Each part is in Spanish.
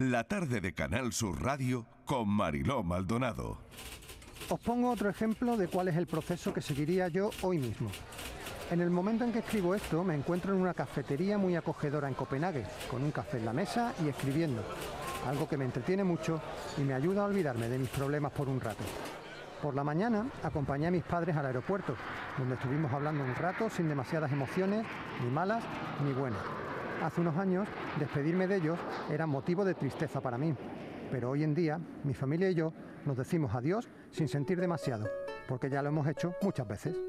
La tarde de Canal Sur Radio con Mariló Maldonado. Os pongo otro ejemplo de cuál es el proceso que seguiría yo hoy mismo. En el momento en que escribo esto, me encuentro en una cafetería muy acogedora en Copenhague, con un café en la mesa y escribiendo, algo que me entretiene mucho y me ayuda a olvidarme de mis problemas por un rato. Por la mañana acompañé a mis padres al aeropuerto, donde estuvimos hablando un rato sin demasiadas emociones, ni malas ni buenas. Hace unos años, despedirme de ellos era motivo de tristeza para mí, pero hoy en día mi familia y yo nos decimos adiós sin sentir demasiado, porque ya lo hemos hecho muchas veces.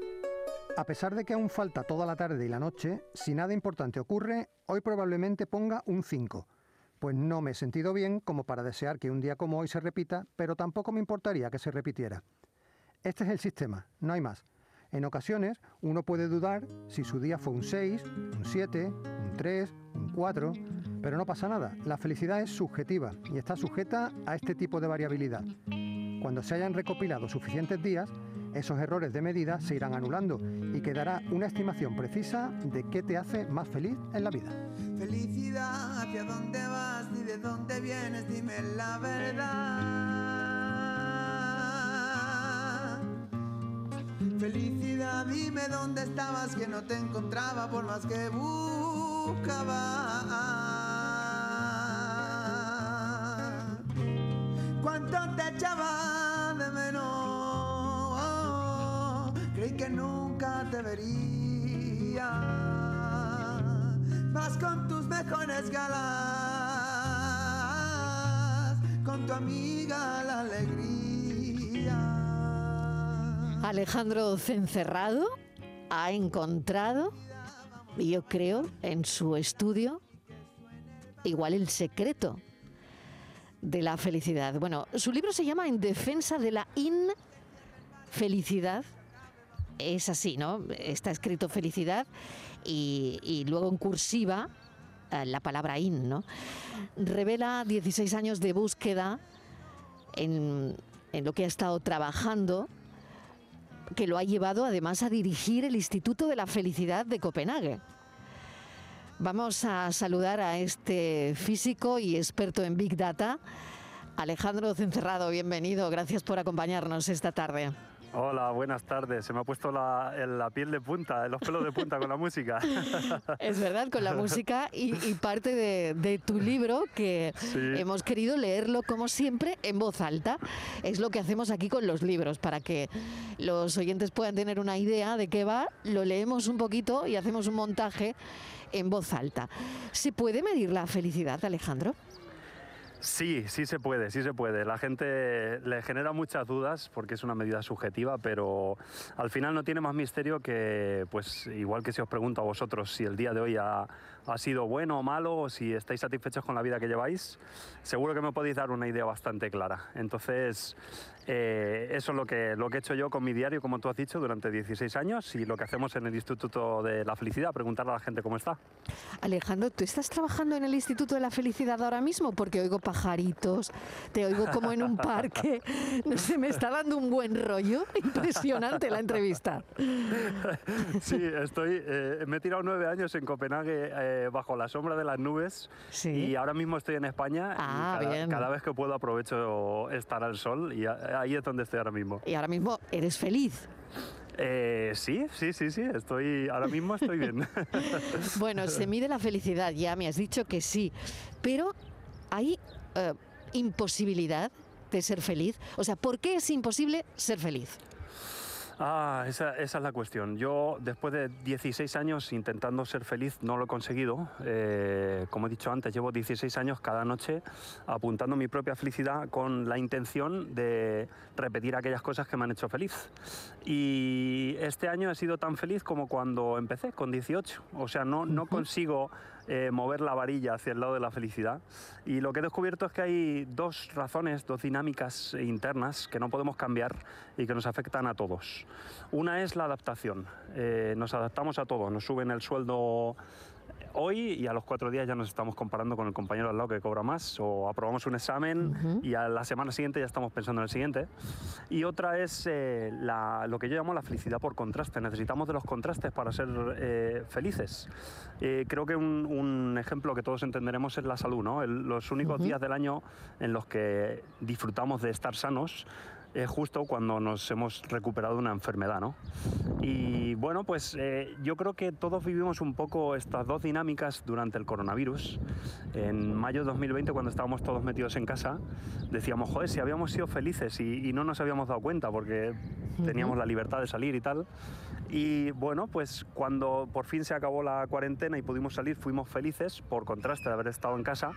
A pesar de que aún falta toda la tarde y la noche, si nada importante ocurre, hoy probablemente ponga un 5, pues no me he sentido bien como para desear que un día como hoy se repita, pero tampoco me importaría que se repitiera. Este es el sistema, no hay más. En ocasiones uno puede dudar si su día fue un 6, un 7, un 3, un 4, pero no pasa nada. La felicidad es subjetiva y está sujeta a este tipo de variabilidad. Cuando se hayan recopilado suficientes días, esos errores de medida se irán anulando y quedará una estimación precisa de qué te hace más feliz en la vida. Felicidad, ¿hacia dónde vas? Ni de dónde vienes, dime la verdad. Felicidad, dime dónde estabas, que no te encontraba por más que buscaba. ¿Cuánto te echaba de menos? Creí que nunca te vería. Vas con tus mejores galas, con tu amiga la alegría. Alejandro Cencerrado ha encontrado, yo creo, en su estudio, igual el secreto de la felicidad. Bueno, su libro se llama En defensa de la infelicidad. Es así, ¿no? Está escrito felicidad y, y luego en cursiva eh, la palabra in, ¿no? Revela 16 años de búsqueda en, en lo que ha estado trabajando que lo ha llevado además a dirigir el Instituto de la Felicidad de Copenhague. Vamos a saludar a este físico y experto en Big Data, Alejandro Cencerrado. Bienvenido, gracias por acompañarnos esta tarde. Hola, buenas tardes. Se me ha puesto la, la, piel de punta, los pelos de punta con la música. Es verdad, con la música y, y parte de, de, tu libro que sí. hemos querido leerlo como siempre en voz alta. Es lo que hacemos aquí con los libros, para que los oyentes puedan tener una idea de qué va, lo leemos un poquito y hacemos un montaje en voz alta. ¿Se puede medir la felicidad, Alejandro? Sí, sí se puede, sí se puede. La gente le genera muchas dudas porque es una medida subjetiva, pero al final no tiene más misterio que, pues igual que si os pregunto a vosotros si el día de hoy ha, ha sido bueno o malo, o si estáis satisfechos con la vida que lleváis, seguro que me podéis dar una idea bastante clara. Entonces, eh, eso es lo que, lo que he hecho yo con mi diario, como tú has dicho, durante 16 años y lo que hacemos en el Instituto de la Felicidad, preguntarle a la gente cómo está. Alejandro, ¿tú estás trabajando en el Instituto de la Felicidad ahora mismo? Porque oigo pajaritos, te oigo como en un parque, no sé, me está dando un buen rollo, impresionante la entrevista. Sí, estoy, eh, me he tirado nueve años en Copenhague eh, bajo la sombra de las nubes sí. y ahora mismo estoy en España ah, y cada, bien. cada, vez que puedo aprovecho estar al sol y ahí es donde estoy ahora mismo. Y ahora mismo eres feliz. Eh, sí, sí, sí, sí, estoy, ahora mismo estoy bien. bueno, se mide la felicidad, ya me has dicho que sí, pero hay eh, imposibilidad de ser feliz. O sea, ¿por qué es imposible ser feliz? Ah, esa, esa, es la cuestión. Yo, después de 16 años intentando ser feliz, no lo he conseguido. Eh, como he dicho antes, llevo 16 años cada noche apuntando mi propia felicidad con la intención de repetir aquellas cosas que me han hecho feliz. Y este año he sido tan feliz como cuando empecé, con 18. O sea, no, no consigo eh, mover la varilla hacia el lado de la felicidad. Y lo que he descubierto es que hay dos razones, dos dinámicas internas que no podemos cambiar y que nos afectan a todos. Una es la adaptación. Eh, nos adaptamos a todo. Nos suben el sueldo hoy y a los cuatro días ya nos estamos comparando con el compañero al lado que cobra más o aprobamos un examen y a la semana siguiente ya estamos pensando en el siguiente. Y otra es eh, la- lo que yo llamo la felicidad por contraste. Necesitamos de los contrastes para ser eh, felices. Eh, creo que un, un ejemplo que todos entenderemos es la salud. ¿no? El- los únicos días del año en los que disfrutamos de estar sanos es justo cuando nos hemos recuperado de una enfermedad, ¿no? Y bueno, pues eh, yo creo que todos vivimos un poco estas dos dinámicas durante el coronavirus. En mayo de 2020, cuando estábamos todos metidos en casa, decíamos, joder, si habíamos sido felices y, y no nos habíamos dado cuenta porque teníamos la libertad de salir y tal. Y bueno, pues cuando por fin se acabó la cuarentena y pudimos salir, fuimos felices por contraste de haber estado en casa,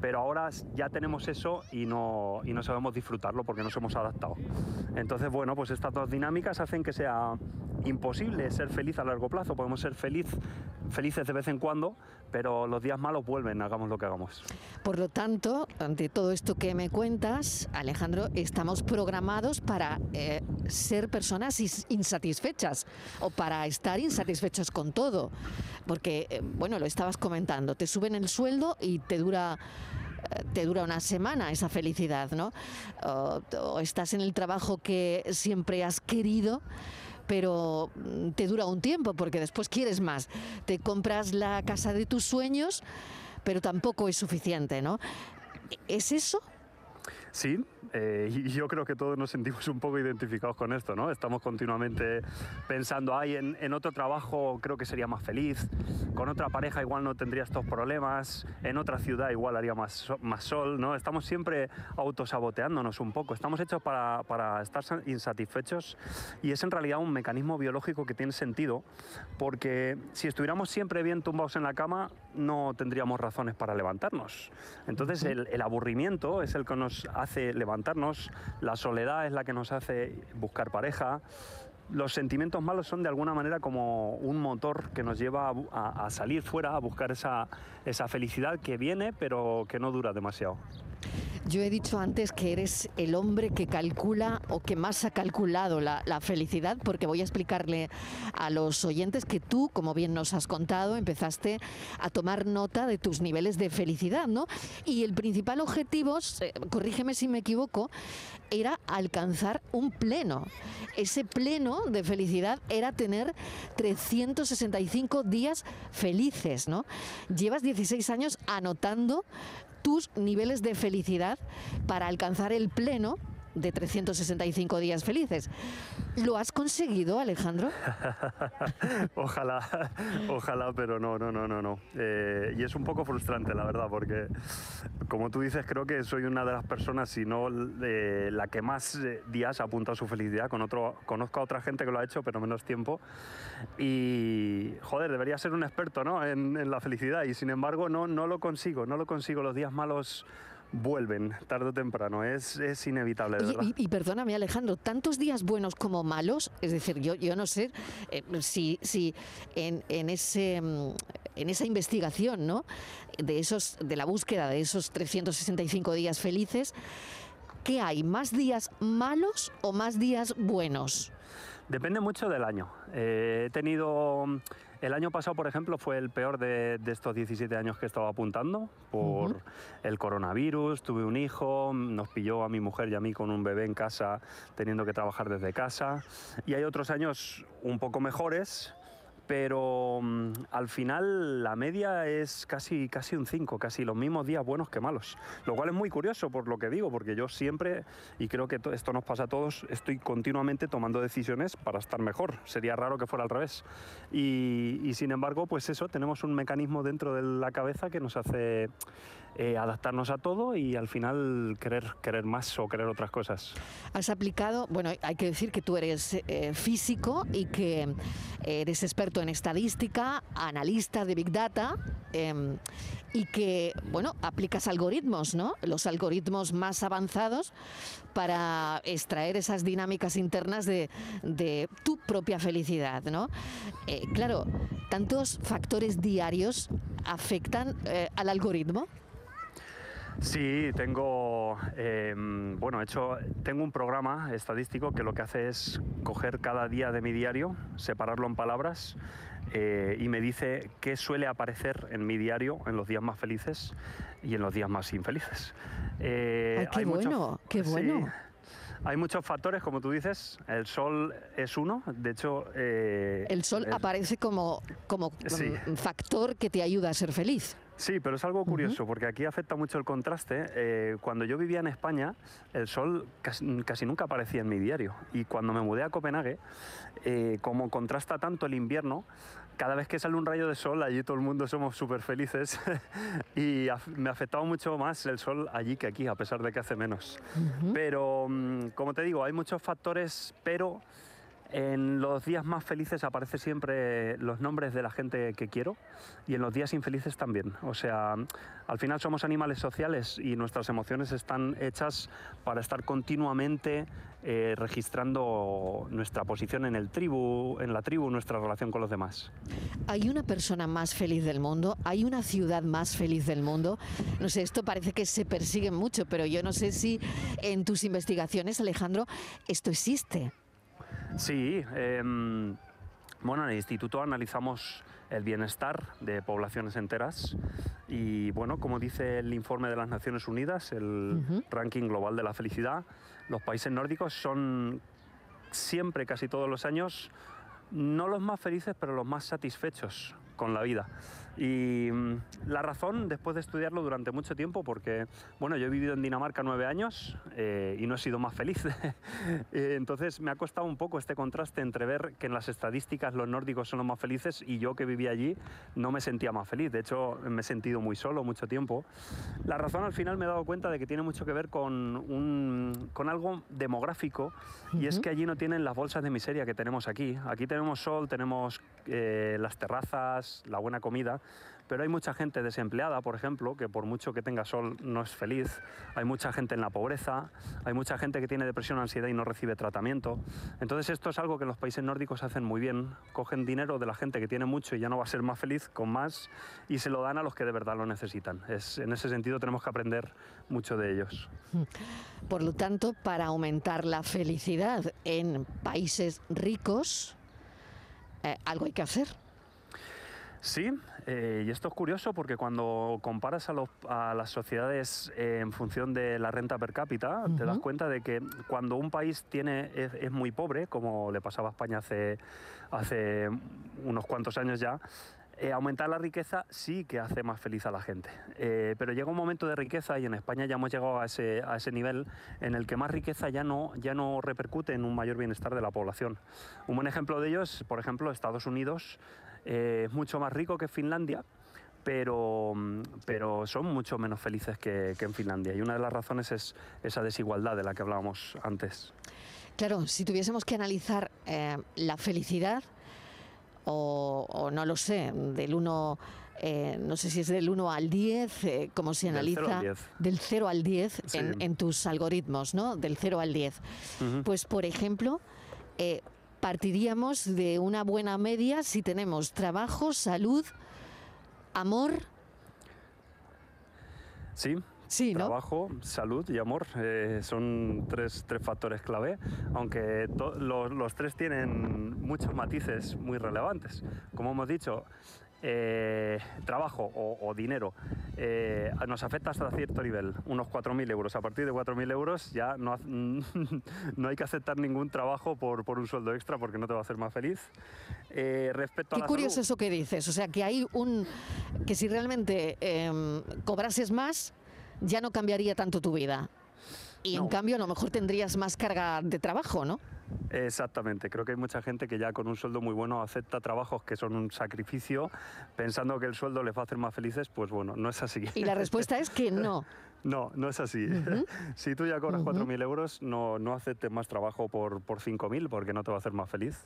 pero ahora ya tenemos eso y no, y no sabemos disfrutarlo porque nos hemos adaptado. Entonces, bueno, pues estas dos dinámicas hacen que sea imposible ser feliz a largo plazo. Podemos ser feliz, felices de vez en cuando, pero los días malos vuelven, hagamos lo que hagamos. Por lo tanto, ante todo esto que me cuentas, Alejandro, estamos programados para eh, ser personas is- insatisfechas o para estar insatisfechos con todo. Porque, eh, bueno, lo estabas comentando, te suben el sueldo y te dura eh, te dura una semana esa felicidad, ¿no? O, o estás en el trabajo que siempre has querido, pero mm, te dura un tiempo porque después quieres más. Te compras la casa de tus sueños, pero tampoco es suficiente, ¿no? ¿Es eso? Sí, eh, y yo creo que todos nos sentimos un poco identificados con esto, ¿no? Estamos continuamente pensando, ay, en, en otro trabajo creo que sería más feliz, con otra pareja igual no tendría estos problemas, en otra ciudad igual haría más, más sol, ¿no? Estamos siempre autosaboteándonos un poco, estamos hechos para, para estar sa- insatisfechos y es en realidad un mecanismo biológico que tiene sentido, porque si estuviéramos siempre bien tumbados en la cama, no tendríamos razones para levantarnos. Entonces el, el aburrimiento es el que nos hace levantarnos, la soledad es la que nos hace buscar pareja. Los sentimientos malos son de alguna manera como un motor que nos lleva a salir fuera, a buscar esa, esa felicidad que viene pero que no dura demasiado. Yo he dicho antes que eres el hombre que calcula o que más ha calculado la, felicidad, porque voy a explicarle a los oyentes que tú, como bien nos has contado, empezaste a tomar nota de tus niveles de felicidad, ¿no? Y el principal objetivo, corrígeme si me equivoco, era alcanzar un pleno. Ese pleno de felicidad era tener 365 días felices, ¿no? Llevas 16 años anotando tus niveles de felicidad para alcanzar el pleno de 365 días felices. ¿Lo has conseguido, Alejandro? ojalá, ojalá, pero no, no, no, no, no. Eh, y es un poco frustrante, la verdad, porque como tú dices, creo que soy una de las personas, si no eh, la que más eh, días ha apuntado a su felicidad. Con otro, conozco a otra gente que lo ha hecho, pero menos tiempo. Y, joder, debería ser un experto ¿no? en, en la felicidad y sin embargo no, no lo consigo, no lo consigo. Los días malos vuelven tarde o temprano, es, es inevitable, verdad. y, y perdóname, Alejandro, tantos días buenos como malos, es decir, yo, yo no sé eh, si, si en, en ese, mm, en esa investigación, ¿no? De, esos, de la búsqueda de esos 365 días felices, ¿qué hay? ¿Más días malos o más días buenos? Depende mucho del año. Eh, he tenido. El año pasado, por ejemplo, fue el peor de, de estos 17 años que he estado apuntando por el coronavirus. Tuve un hijo, nos pilló a mi mujer y a mí con un bebé en casa, teniendo que trabajar desde casa. Y hay otros años un poco mejores, pero mm, al final la media es casi, casi un 5, casi los mismos días buenos que malos. Lo cual es muy curioso por lo que digo, porque yo siempre, y creo que to- esto nos pasa a todos, estoy continuamente tomando decisiones para estar mejor. Sería raro que fuera al revés. Y sin embargo, pues eso, tenemos un mecanismo dentro de la cabeza que nos hace eh, adaptarnos a todo y al final querer, querer más o querer otras cosas. Has aplicado, bueno, hay que decir que tú eres eh, físico y que eres experto en estadística, analista de Big Data em, y que, bueno, aplicas algoritmos, ¿no? Los algoritmos más avanzados para extraer esas dinámicas internas de, de tu propia felicidad, ¿no? Eh, claro, tantos factores diarios afectan eh, al algoritmo. Sí, tengo, eh, bueno, he hecho, tengo un programa estadístico que lo que hace es coger cada día de mi diario, separarlo en palabras eh, y me dice qué suele aparecer en mi diario en los días más felices y en los días más infelices. Eh, Ay, qué bueno, qué bueno. Hay muchos factores, como tú dices. El sol es uno. De hecho. Eh, el sol aparece como, como factor que te ayuda a ser feliz. Sí, pero es algo curioso porque aquí afecta mucho el contraste. Eh, cuando yo vivía en España, el sol casi, nunca aparecía en mi diario. Y cuando me mudé a Copenhague, eh, como contrasta tanto el invierno, cada vez que sale un rayo de sol, allí todo el mundo somos súper felices y me afectaba mucho más el sol allí que aquí, a pesar de que hace menos. Pero, mm, como te digo, hay muchos factores, pero en los días más felices aparecen siempre los nombres de la gente que quiero y en los días infelices también. O sea, al final somos animales sociales y nuestras emociones están hechas para estar continuamente eh, registrando nuestra posición en el tribu, en la tribu, nuestra relación con los demás. ¿Hay una persona más feliz del mundo? ¿Hay una ciudad más feliz del mundo? No sé, esto parece que se persigue mucho, pero yo no sé si en tus investigaciones, Alejandro, esto existe. Sí, em, bueno, en el instituto analizamos el bienestar de poblaciones enteras y bueno, como dice el informe de las Naciones Unidas, el ranking global de la felicidad, los países nórdicos son siempre, casi todos los años, no los más felices, pero los más satisfechos con la vida. Y mm, la razón, después de estudiarlo durante mucho tiempo, porque, bueno, yo he vivido en Dinamarca nueve años eh, y no he sido más feliz. Eh, entonces me ha costado un poco este contraste entre ver que en las estadísticas los nórdicos son los más felices y yo que vivía allí no me sentía más feliz. De hecho, me he sentido muy solo mucho tiempo. La razón al final me he dado cuenta de que tiene mucho que ver con, un, con algo demográfico y es que allí no tienen las bolsas de miseria que tenemos aquí. Aquí tenemos sol, tenemos eh, las terrazas, la buena comida pero hay mucha gente desempleada, por ejemplo, que por mucho que tenga sol no es feliz. Hay mucha gente en la pobreza, hay mucha gente que tiene depresión, ansiedad y no recibe tratamiento. Entonces esto es algo que los países nórdicos hacen muy bien. Cogen dinero de la gente que tiene mucho y ya no va a ser más feliz con más y se lo dan a los que de verdad lo necesitan. Es, en ese sentido tenemos que aprender mucho de ellos. Por lo tanto, para aumentar la felicidad en países ricos, eh, algo hay que hacer. Sí, eh, y esto es curioso porque cuando comparas a, las sociedades eh, en función de la renta per cápita, te das cuenta de que cuando un país tiene, es, muy pobre, como le pasaba a España hace, hace unos cuantos años ya, eh, aumentar la riqueza sí que hace más feliz a la gente. pero llega un momento de riqueza y en España ya hemos llegado a ese, nivel en el que más riqueza ya no, ya no repercute en un mayor bienestar de la población. Un buen ejemplo de ello es, por ejemplo, Estados Unidos eh, es mucho más rico que Finlandia, pero, pero son mucho menos felices que, en Finlandia. Y una de las razones es esa desigualdad de la que hablábamos antes. Claro, si tuviésemos que analizar eh, la felicidad, o, no lo sé, del 1, eh, no sé si es del 1 al 10, como se analiza, del 0 al 10, en, tus algoritmos, ¿no? Del 0 al 10. Pues, por ejemplo, partiríamos de una buena media si tenemos trabajo, salud, amor. Sí, Sí, Trabajo, salud y amor eh, son tres, tres, factores clave, aunque los tres tienen muchos matices muy relevantes. Como hemos dicho, eh, trabajo o, dinero eh, nos afecta hasta cierto nivel, unos 4.000 euros. A partir de 4.000 euros ya no, no hay que aceptar ningún trabajo por, por, un sueldo extra porque no te va a hacer más feliz. Eh, respecto Qué curioso eso que dices, o sea que hay un... que si realmente em, cobrases más, ya no cambiaría tanto tu vida. Y en cambio a lo mejor tendrías más carga de trabajo, ¿no? Exactamente, creo que hay mucha gente que ya con un sueldo muy bueno acepta trabajos que son un sacrificio pensando que el sueldo les va a hacer más felices, pues bueno, no es así. Y la respuesta es que no. No, no es así. si tú ya cobras 4.000 euros, no, no aceptes más trabajo por, por 5.000 porque no te va a hacer más feliz.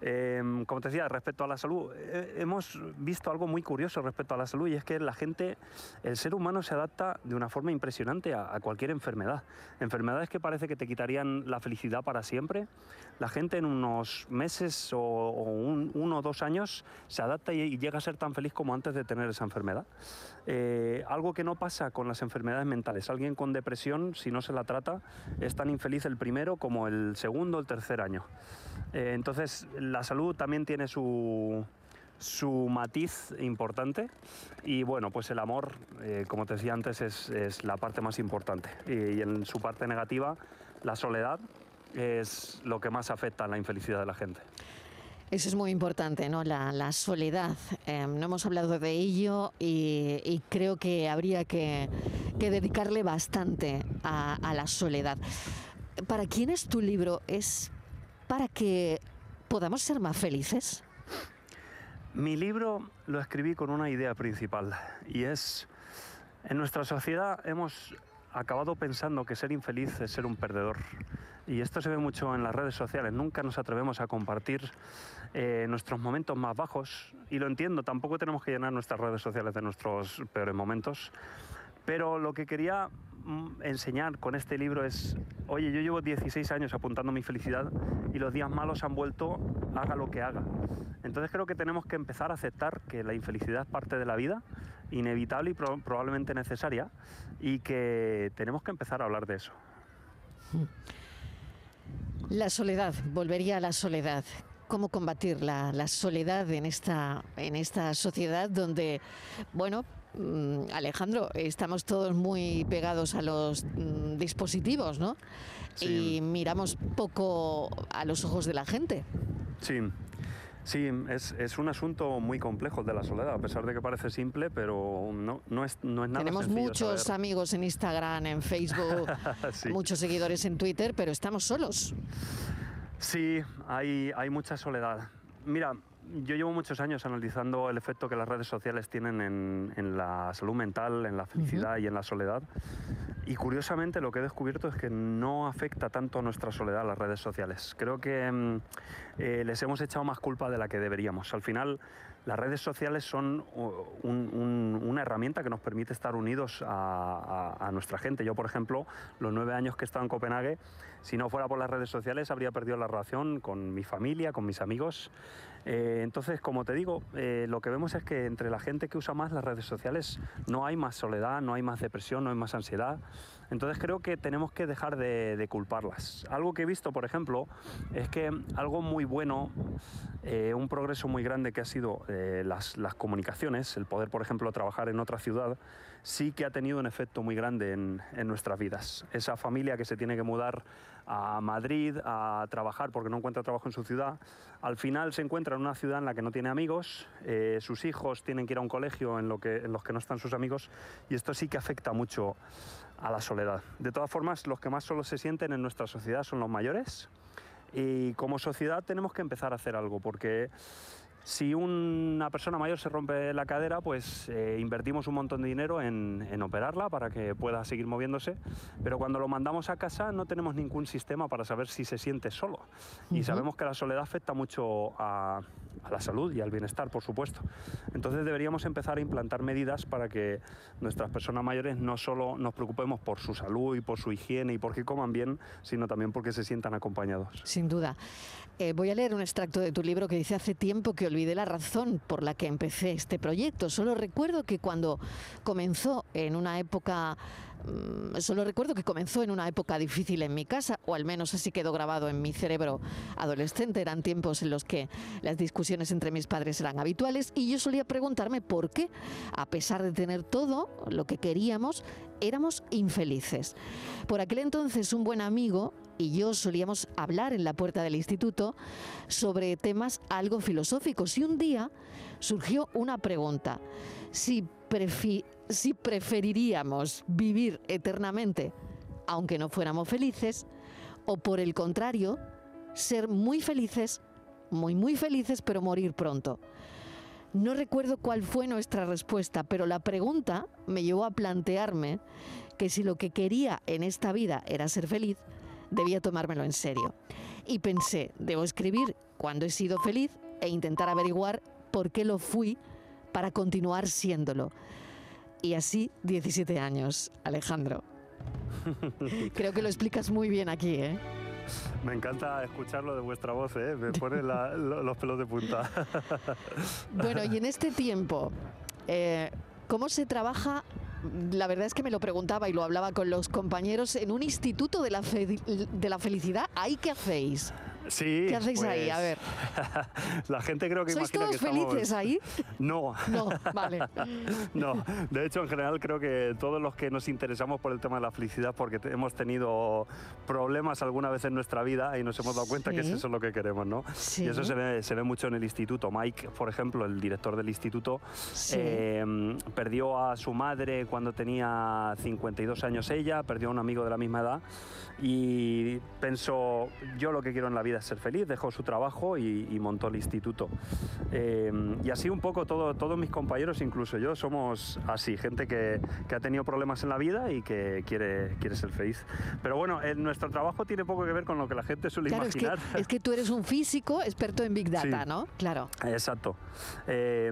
Em, como te decía, respecto a la salud, eh, hemos visto algo muy curioso respecto a la salud y es que la gente, el ser humano se adapta de una forma impresionante a, cualquier enfermedad. Enfermedades que parece que te quitarían la felicidad para siempre. La gente en unos meses o, uno o dos años se adapta y, llega a ser tan feliz como antes de tener esa enfermedad. Eh, algo que no pasa con las enfermedades mentales. Alguien con depresión, si no se la trata, es tan infeliz el primero como el segundo o el tercer año. Eh, entonces, la salud también tiene su, su matiz importante y bueno, pues el amor, eh, como te decía antes, es, es la parte más importante y, en su parte negativa, la soledad es lo que más afecta a la infelicidad de la gente. Eso es muy importante, ¿no? La, la soledad. Eh, no hemos hablado de ello y, y creo que habría que, que dedicarle bastante a, a la soledad. ¿Para quién es tu libro? ¿Es para que podamos ser más felices? Mi libro lo escribí con una idea principal y es, en nuestra sociedad hemos acabado pensando que ser infeliz es ser un perdedor. Y esto se ve mucho en las redes sociales. Nunca nos atrevemos a compartir eh, nuestros momentos más bajos. Y lo entiendo, tampoco tenemos que llenar nuestras redes sociales de nuestros peores momentos. Pero lo que quería enseñar con este libro es, oye, yo llevo 16 años apuntando mi felicidad y los días malos han vuelto, haga lo que haga. Entonces creo que tenemos que empezar a aceptar que la infelicidad es parte de la vida, inevitable y pro- probablemente necesaria, y que tenemos que empezar a hablar de eso. La soledad, volvería a la soledad. ¿Cómo combatir la, la soledad en esta, en esta sociedad donde, bueno, mm, Alejandro, estamos todos muy pegados a los mm, dispositivos, ¿no? Sí. Y miramos poco a los ojos de la gente. Sí, sí, es, es un asunto muy complejo el de la soledad, a pesar de que parece simple, pero no, no, es, no es nada Tenemos sencillo muchos saber. amigos en Instagram, en Facebook, Sí. muchos seguidores en Twitter, pero estamos solos. Sí, hay, hay mucha soledad. Mira, yo llevo muchos años analizando el efecto que las redes sociales tienen en, en la salud mental, en la felicidad y en la soledad. Y curiosamente lo que he descubierto es que no afecta tanto a nuestra soledad las redes sociales. Creo que mm, eh, les hemos echado más culpa de la que deberíamos. Al final, las redes sociales son uh, un- un- una herramienta que nos permite estar unidos a nuestra gente. Yo, por ejemplo, los nueve años que he estado en Copenhague, si no fuera por las redes sociales, habría perdido la relación con mi familia, con mis amigos. Eh, entonces, como te digo, eh, lo que vemos es que entre la gente que usa más las redes sociales no hay más soledad, no hay más depresión, no hay más ansiedad. Entonces creo que tenemos que dejar de, de culparlas. Algo que he visto, por ejemplo, es que algo muy bueno, eh, un progreso muy grande que ha sido eh, las, las comunicaciones, el poder, por ejemplo, trabajar en otra ciudad, sí que ha tenido un efecto muy grande en, en nuestras vidas. Esa familia que se tiene que mudar a Madrid a trabajar porque no encuentra trabajo en su ciudad, al final se encuentra en una ciudad en la que no tiene amigos, eh, sus hijos tienen que ir a un colegio en, lo que, en los que no están sus amigos y esto sí que afecta mucho a la soledad. De todas formas, los que más solo se sienten en nuestra sociedad son los mayores y como sociedad tenemos que empezar a hacer algo porque si una persona mayor se rompe la cadera, pues eh, invertimos un montón de dinero en, en operarla para que pueda seguir moviéndose, pero cuando lo mandamos a casa no tenemos ningún sistema para saber si se siente solo. Y sabemos que la soledad afecta mucho a, a la salud y al bienestar, por supuesto. Entonces deberíamos empezar a implantar medidas para que nuestras personas mayores no solo nos preocupemos por su salud y por su higiene y por que coman bien, sino también porque se sientan acompañados. Sin duda. Eh, voy a leer un extracto de tu libro que dice hace tiempo que olvidé la razón por la que empecé este proyecto. Solo recuerdo que cuando comenzó en una época solo recuerdo que comenzó en una época difícil en mi casa, o al menos así quedó grabado en mi cerebro adolescente. Eran tiempos en los que las discusiones entre mis padres eran habituales y yo solía preguntarme por qué, a pesar de tener todo lo que queríamos, éramos infelices. Por aquel entonces un buen amigo y yo solíamos hablar en la puerta del instituto sobre temas algo filosóficos y un día surgió una pregunta. Si, si preferiríamos vivir eternamente aunque no fuéramos felices o por el contrario ser muy felices, muy muy felices pero morir pronto. No recuerdo cuál fue nuestra respuesta, pero la pregunta me llevó a plantearme que si lo que quería en esta vida era ser feliz, debía tomármelo en serio. Y pensé, debo escribir cuando he sido feliz e intentar averiguar por qué lo fui para continuar siéndolo. Y así 17 años, Alejandro. Creo que lo explicas muy bien aquí, ¿eh? Me encanta escucharlo de vuestra voz, ¿eh? me pone la- los pelos de punta. Bueno, y en este tiempo, eh, ¿cómo se trabaja? La verdad es que me lo preguntaba y lo hablaba con los compañeros en un instituto de la, fe- de la felicidad. ¿Ahí qué hacéis? Sí. ¿Qué hacéis ahí? A pues, ver. La gente creo que ¿Sois imagina todos que estamos- felices ahí? No. No, vale. No, de hecho en general creo que todos los que nos interesamos por el tema de la felicidad porque hemos tenido problemas alguna vez en nuestra vida y nos hemos dado cuenta que es Sí. eso lo que queremos, ¿no? Sí. Y eso se ve, se ve mucho en el instituto. Mike, por ejemplo, el director del instituto, Sí. eh, perdió a su madre cuando tenía 52 años ella, perdió a un amigo de la misma edad y pensó, yo lo que quiero en la vida es ser feliz, dejó su trabajo y, y montó el instituto. Eh, y así un poco todo, todos mis compañeros, incluso yo, somos así, gente que, que ha tenido problemas en la vida y que quiere, quiere ser feliz. Pero bueno, el- nuestro trabajo tiene poco que ver con lo que la gente suele Claro, es que, imaginar. es que tú eres un físico experto en Big Data, Sí. ¿no? Claro. Exacto. Eh,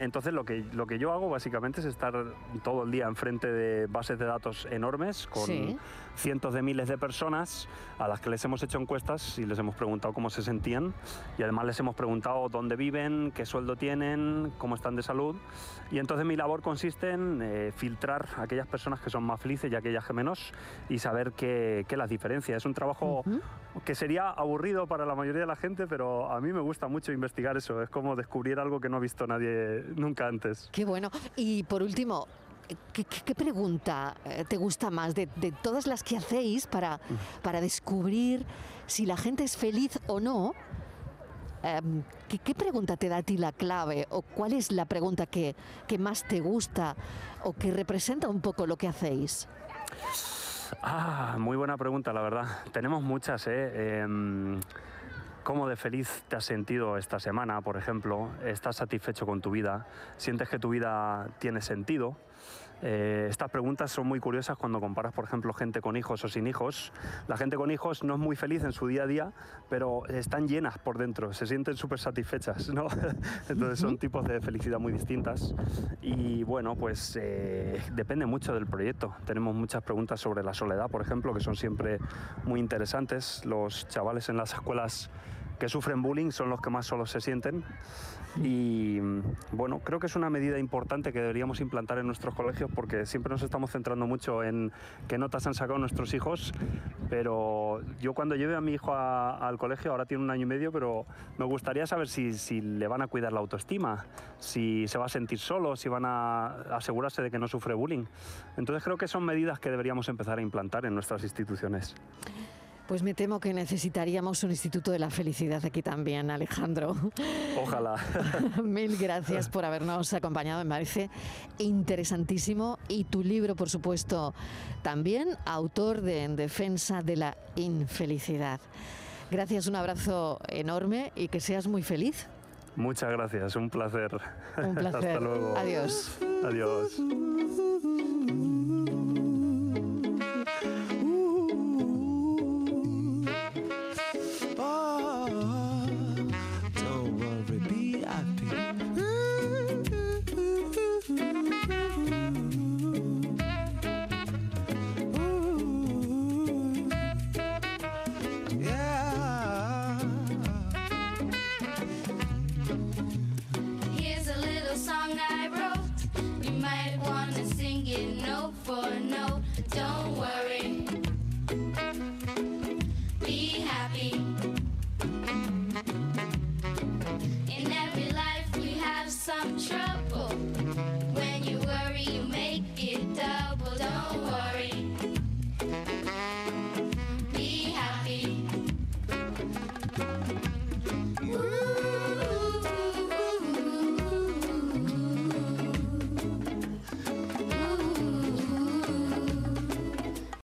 entonces lo que, lo que yo hago básicamente es estar todo el día enfrente de bases de datos enormes con Sí. Cientos de miles de personas a las que les hemos hecho encuestas y les hemos preguntado cómo se sentían y además les hemos preguntado dónde viven, qué sueldo tienen, cómo están de salud y entonces mi labor consiste en eh, filtrar a aquellas personas que son más felices y aquellas que menos y saber qué, qué las diferencia. Es un trabajo Ujú. que sería aburrido para la mayoría de la gente, pero a mí me gusta mucho investigar eso. Es como descubrir algo que no ha visto nadie nunca antes. Qué bueno. Y por último, ¿qué, qué- pregunta eh, te gusta más de, de todas las que hacéis para, para descubrir si la gente es feliz o no? Em, ¿qué, qué pregunta te da a ti la clave? ¿O cuál es la pregunta que, que más te gusta o que representa un poco lo que hacéis? Ah, muy buena pregunta, la verdad. Tenemos muchas, ¿eh? Em, ¿Cómo de feliz te has sentido esta semana, por ejemplo? ¿Estás satisfecho con tu vida? ¿Sientes que tu vida tiene sentido? Eh, estas preguntas son muy curiosas cuando comparas, por ejemplo, gente con hijos o sin hijos. La gente con hijos no es muy feliz en su día a día, pero están llenas por dentro, se sienten súper satisfechas, ¿no? Entonces son tipos de felicidad muy distintas. Y bueno, pues eh, depende mucho del proyecto. Tenemos muchas preguntas sobre la soledad, por ejemplo, que son siempre muy interesantes. Los chavales en las escuelas que sufren bullying son los que más solos se sienten. Y mm, bueno, creo que es una medida importante que deberíamos implantar en nuestros colegios porque siempre nos estamos centrando mucho en qué notas han sacado nuestros hijos, pero yo cuando lleve a mi hijo al colegio, ahora tiene un año y medio, pero me gustaría saber si, si le van a cuidar la autoestima, si se va a sentir solo, si van a asegurarse de que no sufre bullying. Entonces creo que son medidas que deberíamos empezar a implantar en nuestras instituciones. Pues me temo que necesitaríamos un Instituto de la Felicidad aquí también, Alejandro. Ojalá. Mil gracias por habernos acompañado, me parece interesantísimo. Y tu libro, por supuesto, también, autor de En Defensa de la Infelicidad. Gracias, un abrazo enorme y que seas muy feliz. Muchas gracias, un placer. Un placer. Hasta luego. Adiós. Adiós.